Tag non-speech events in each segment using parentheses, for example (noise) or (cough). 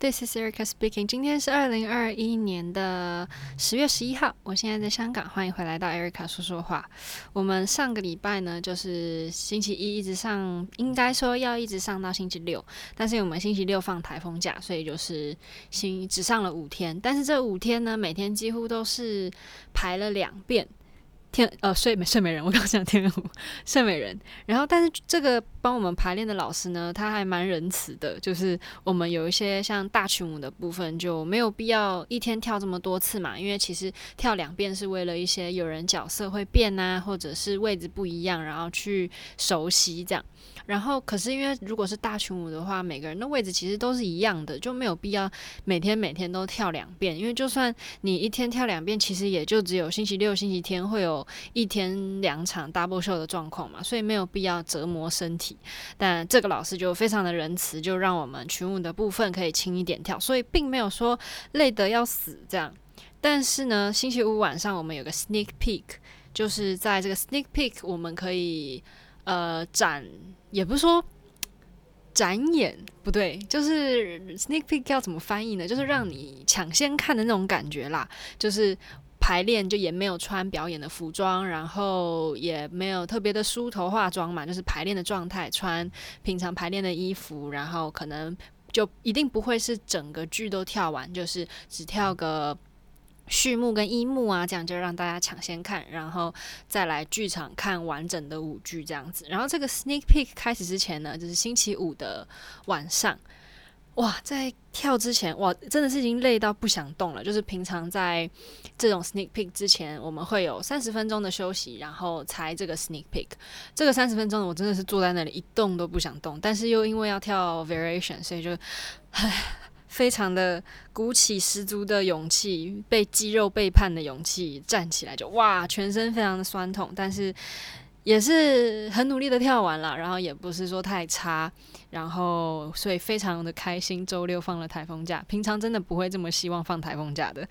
This is Erica speaking。今天是二零二一年的十月十一号，我现在在香港，欢迎回来到 Erica 说说话。我们上个礼拜呢，就是星期一一直上，应该说要一直上到星期六，但是我们星期六放台风假，所以就是星只上了五天。但是这五天呢，每天几乎都是排了两遍。天呃，睡美睡美人，我刚讲天鹅湖睡美人。然后，但是这个帮我们排练的老师呢，他还蛮仁慈的，就是我们有一些像大群舞的部分就没有必要一天跳这么多次嘛，因为其实跳两遍是为了一些有人角色会变啊，或者是位置不一样，然后去熟悉这样。然后，可是因为如果是大群舞的话，每个人的位置其实都是一样的，就没有必要每天每天都跳两遍。因为就算你一天跳两遍，其实也就只有星期六、星期天会有一天两场 double show 的状况嘛，所以没有必要折磨身体。但这个老师就非常的仁慈，就让我们群舞的部分可以轻一点跳，所以并没有说累得要死这样。但是呢，星期五晚上我们有个 sneak peek，就是在这个 sneak peek 我们可以。呃，展也不是说展演不对，就是 sneak peek 要怎么翻译呢？就是让你抢先看的那种感觉啦。就是排练就也没有穿表演的服装，然后也没有特别的梳头化妆嘛，就是排练的状态，穿平常排练的衣服，然后可能就一定不会是整个剧都跳完，就是只跳个。序幕跟一幕啊，这样就让大家抢先看，然后再来剧场看完整的舞剧这样子。然后这个 sneak peek 开始之前呢，就是星期五的晚上，哇，在跳之前，哇，真的是已经累到不想动了。就是平常在这种 sneak peek 之前，我们会有三十分钟的休息，然后才这个 sneak peek。这个三十分钟我真的是坐在那里一动都不想动，但是又因为要跳 variation，所以就，唉。非常的鼓起十足的勇气，被肌肉背叛的勇气，站起来就哇，全身非常的酸痛，但是也是很努力的跳完了，然后也不是说太差。然后，所以非常的开心。周六放了台风假，平常真的不会这么希望放台风假的。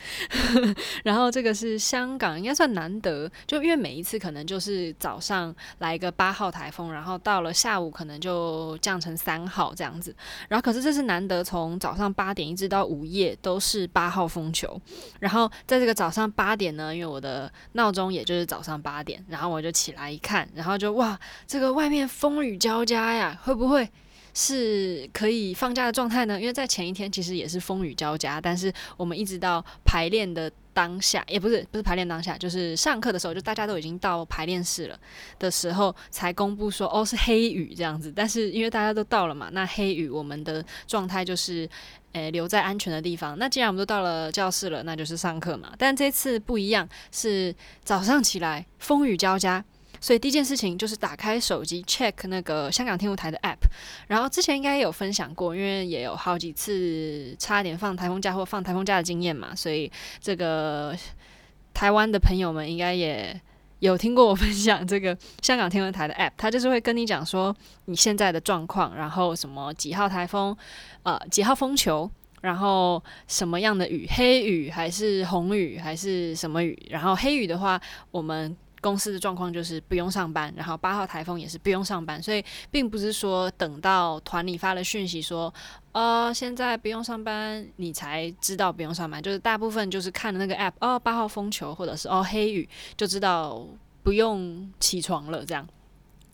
(laughs) 然后这个是香港，应该算难得，就因为每一次可能就是早上来一个八号台风，然后到了下午可能就降成三号这样子。然后可是这是难得，从早上八点一直到午夜都是八号风球。然后在这个早上八点呢，因为我的闹钟也就是早上八点，然后我就起来一看，然后就哇，这个外面风雨交加呀，会不会？是可以放假的状态呢，因为在前一天其实也是风雨交加，但是我们一直到排练的当下，也不是不是排练当下，就是上课的时候，就大家都已经到排练室了的时候，才公布说哦，是黑雨这样子。但是因为大家都到了嘛，那黑雨我们的状态就是诶、留在安全的地方。那既然我们都到了教室了，那就是上课嘛。但这次不一样，是早上起来风雨交加。所以第一件事情就是打开手机 check 那个香港天文台的 app，然后之前应该有分享过，因为也有好几次差点放台风假或放台风假的经验嘛，所以这个台湾的朋友们应该也有听过我分享这个香港天文台的 app，它就是会跟你讲说你现在的状况，然后什么几号台风，呃几号风球，然后什么样的雨，黑雨还是红雨还是什么雨，然后黑雨的话我们。公司的状况就是不用上班，然后八号台风也是不用上班，所以并不是说等到团里发了讯息说，呃，现在不用上班，你才知道不用上班，就是大部分就是看了那个 app，哦，八号风球或者是哦黑雨，就知道不用起床了这样。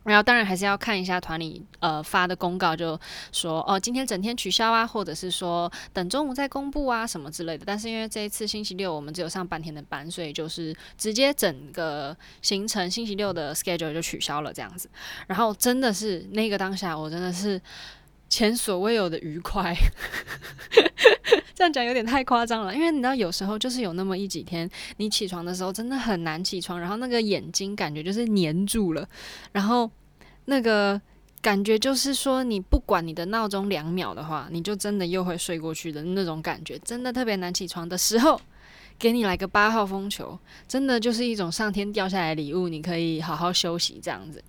然后当然还是要看一下团里呃发的公告，就说哦今天整天取消啊，或者是说等中午再公布啊什么之类的。但是因为这一次星期六我们只有上半天的班，所以就是直接整个行程星期六的 schedule 就取消了这样子。然后真的是那个当下，我真的是前所未有的愉快。(laughs) 这样讲有点太夸张了，因为你知道有时候就是有那么一几天，你起床的时候真的很难起床，然后那个眼睛感觉就是黏住了，然后那个感觉就是说，你不管你的闹钟两秒的话，你就真的又会睡过去的那种感觉，真的特别难起床的时候，给你来个八号风球，真的就是一种上天掉下来礼物，你可以好好休息这样子，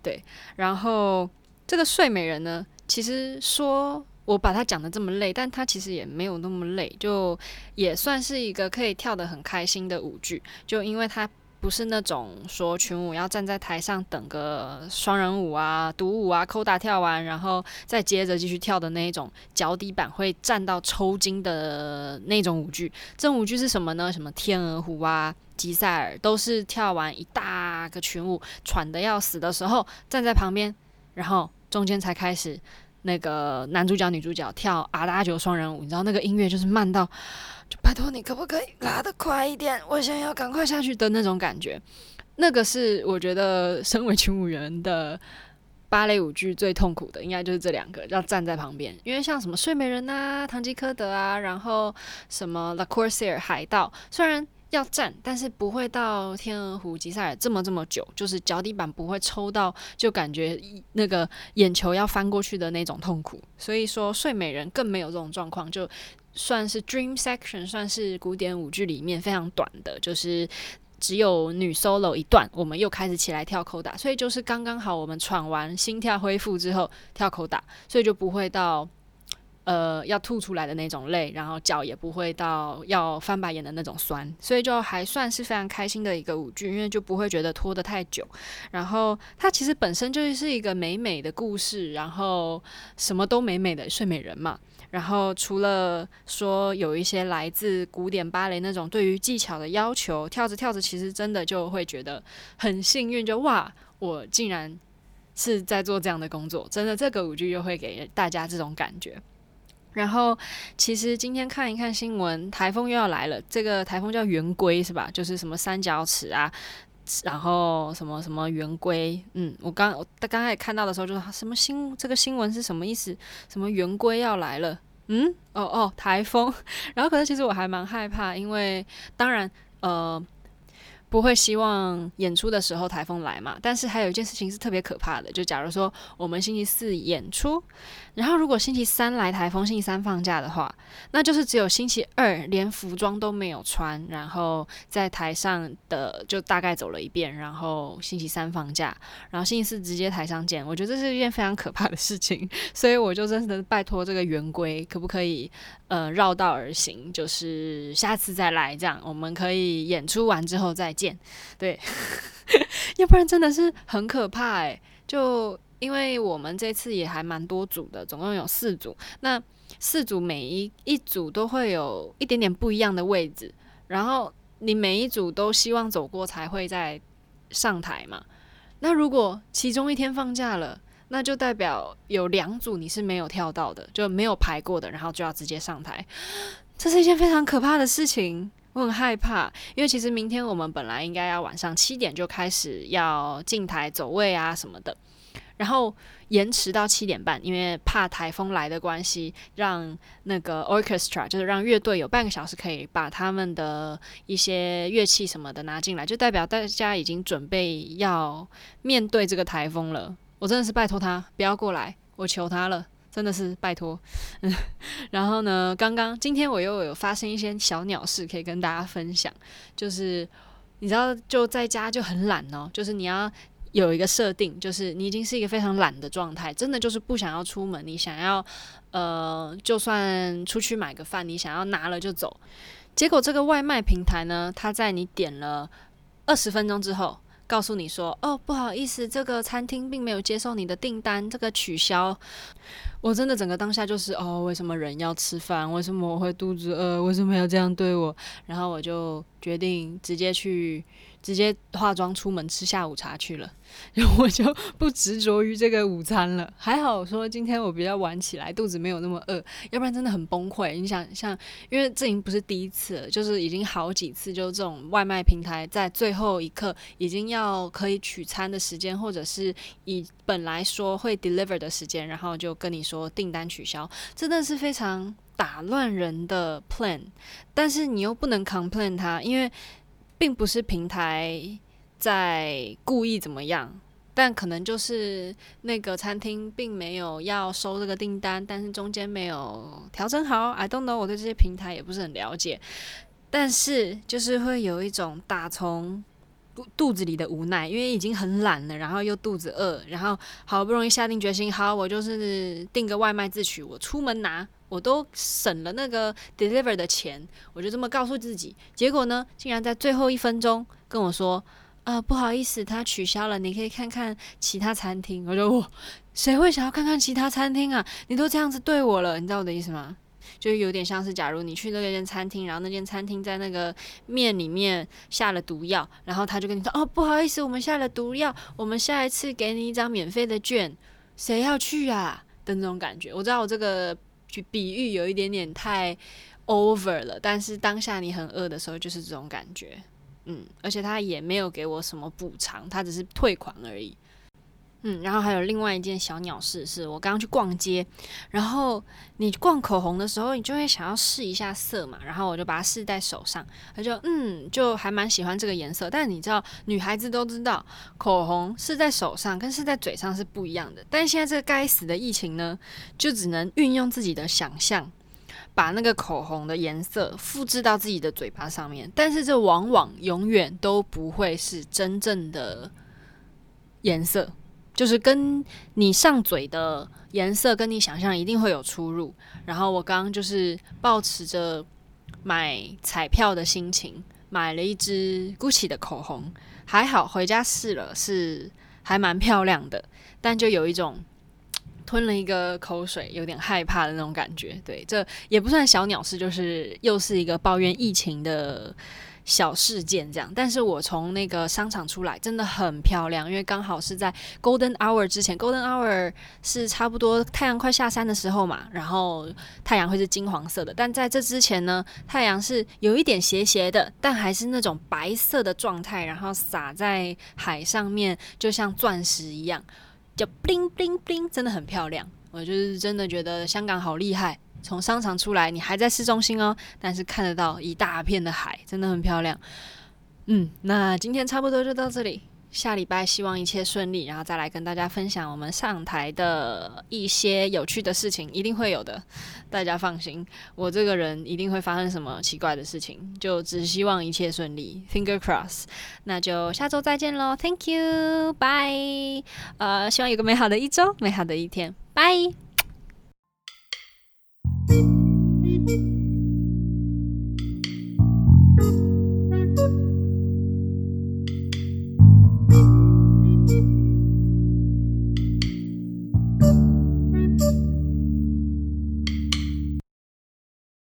对。然后这个睡美人呢，其实说。我把它讲得这么累，但它其实也没有那么累，就也算是一个可以跳得很开心的舞剧。就因为它不是那种说群舞要站在台上等个双人舞啊、独舞啊、扣打跳完，然后再接着继续跳的那一种脚底板会站到抽筋的那种舞剧。这种舞剧是什么呢？什么天鹅湖啊、吉赛尔，都是跳完一大个群舞，喘得要死的时候站在旁边，然后中间才开始那个男主角、女主角跳阿达九双人舞。你知道那个音乐就是慢到。就拜托你，可不可以拉得快一点？我想要赶快下去的那种感觉。那个是我觉得身为群舞员的芭蕾舞剧最痛苦的，应该就是这两个，要站在旁边。因为像什么睡美人啊、唐吉诃德啊，然后什么 La Corsaire 海盗，虽然要站，但是不会到天鹅湖、吉赛尔这么这么久，就是脚底板不会抽到，就感觉那个眼球要翻过去的那种痛苦。所以说睡美人更没有这种状况，就。算是 Dream Section，算是古典舞剧里面非常短的，就是只有女 solo 一段，我们又开始起来跳 Coda，所以就是刚刚好我们喘完，心跳恢复之后跳 Coda，所以就不会到呃要吐出来的那种累，然后脚也不会到要翻白眼的那种酸，所以就还算是非常开心的一个舞剧，因为就不会觉得拖得太久，然后它其实本身就是一个美美的故事，然后什么都美美的睡美人嘛。然后除了说有一些来自古典芭蕾那种对于技巧的要求，跳着跳着其实真的就会觉得很幸运，就哇，我竟然是在做这样的工作，真的这个舞剧就会给大家这种感觉。然后其实今天看一看新闻，台风又要来了，这个台风叫圆规是吧？就是什么三角尺啊，然后什么什么圆规，嗯，我刚我刚刚也看到的时候就说什么新这个新闻是什么意思？什么圆规要来了？嗯，哦哦，台风。(laughs) 然后可是其实我还蛮害怕，因为当然，呃。不会希望演出的时候台风来嘛？但是还有一件事情是特别可怕的，就假如说我们星期四演出，然后如果星期三来台风，星期三放假的话，那就是只有星期二连服装都没有穿，然后在台上的就大概走了一遍，然后星期三放假，然后星期四直接台上见。我觉得这是一件非常可怕的事情，所以我就真的拜托这个圆规可不可以呃绕道而行，就是下次再来这样，我们可以演出完之后再。见对，(laughs) 要不然真的是很可怕哎。就因为我们这次也还蛮多组的，总共有四组。那四组每一一组都会有一点点不一样的位置，然后你每一组都希望走过才会再上台嘛。那如果其中一天放假了，那就代表有两组你是没有跳到的，就没有排过的，然后就要直接上台。这是一件非常可怕的事情。我很害怕，因为其实明天我们本来应该要晚上七点就开始要进台走位啊什么的，然后延迟到七点半，因为怕台风来的关系，让那个 orchestra 就是让乐队有半个小时可以把他们的一些乐器什么的拿进来，就代表大家已经准备要面对这个台风了。我真的是拜托他不要过来，我求他了。真的是拜托，嗯，(laughs) 然后呢，刚刚今天我又有发生一些小鸟事可以跟大家分享，就是你知道就在家就很懒哦，就是你要有一个设定，就是你已经是一个非常懒的状态，真的就是不想要出门，你想要呃，就算出去买个饭，你想要拿了就走，结果这个外卖平台呢，它在你点了二十分钟之后。告诉你说，哦，不好意思，这个餐厅并没有接受你的订单，这个取消。我真的整个当下就是，哦，为什么人要吃饭？为什么我会肚子饿？为什么要这样对我？然后我就决定直接去。直接化妆出门吃下午茶去了，然 (laughs) 后我就不执着于这个午餐了。还好说今天我比较晚起来，肚子没有那么饿，要不然真的很崩溃。你想像，因为这已经不是第一次了，就是已经好几次，就这种外卖平台在最后一刻已经要可以取餐的时间，或者是以本来说会 deliver 的时间，然后就跟你说订单取消，真的是非常打乱人的 plan。但是你又不能 complain 它，因为。并不是平台在故意怎么样，但可能就是那个餐厅并没有要收这个订单，但是中间没有调整好。I don't know，我对这些平台也不是很了解，但是就是会有一种打从肚子里的无奈，因为已经很懒了，然后又肚子饿，然后好不容易下定决心，好，我就是订个外卖自取，我出门拿。我都省了那个 deliver 的钱，我就这么告诉自己。结果呢，竟然在最后一分钟跟我说，啊、不好意思，他取消了，你可以看看其他餐厅。我就，哇，谁会想要看看其他餐厅啊？你都这样子对我了，你知道我的意思吗？就有点像是，假如你去那间餐厅，然后那间餐厅在那个面里面下了毒药，然后他就跟你说，哦，不好意思，我们下了毒药，我们下一次给你一张免费的券，谁要去啊？的那种感觉。我知道我这个去比喻有一点点太 over 了，但是当下你很饿的时候，就是这种感觉。嗯，而且他也没有给我什么补偿，他只是退款而已。嗯，然后还有另外一件小鸟事，是我刚刚去逛街，然后你逛口红的时候，你就会想要试一下色嘛，然后我就把它试在手上，他就嗯，就还蛮喜欢这个颜色。但你知道，女孩子都知道，口红试在手上跟试在嘴上是不一样的。但现在这个该死的疫情呢，就只能运用自己的想象。把那个口红的颜色复制到自己的嘴巴上面，但是这往往永远都不会是真正的颜色，就是跟你上嘴的颜色跟你想象一定会有出入。然后我刚刚就是抱持着买彩票的心情，买了一支 Gucci 的口红，还好回家试了，是还蛮漂亮的，但就有一种。吞了一个口水，有点害怕的那种感觉。对，这也不算小鸟事，就是又是一个抱怨疫情的小事件这样。但是我从那个商场出来，真的很漂亮，因为刚好是在 Golden Hour 之前，Golden Hour 是差不多太阳快下山的时候嘛，然后太阳会是金黄色的。但在这之前呢，太阳是有一点斜斜的，但还是那种白色的状态，然后洒在海上面，就像钻石一样。就 bling bling bling，真的很漂亮。我就是真的觉得香港好厉害。从商场出来，你还在市中心哦，但是看得到一大片的海，真的很漂亮。嗯，那今天差不多就到这里。下礼拜希望一切顺利，然后再来跟大家分享我们上台的一些有趣的事情，一定会有的，大家放心，我这个人一定会发生什么奇怪的事情，就只希望一切顺利，Finger cross。那就下周再见喽，Thank you，Bye。呃，希望有个美好的一周，美好的一天，bye Thank you.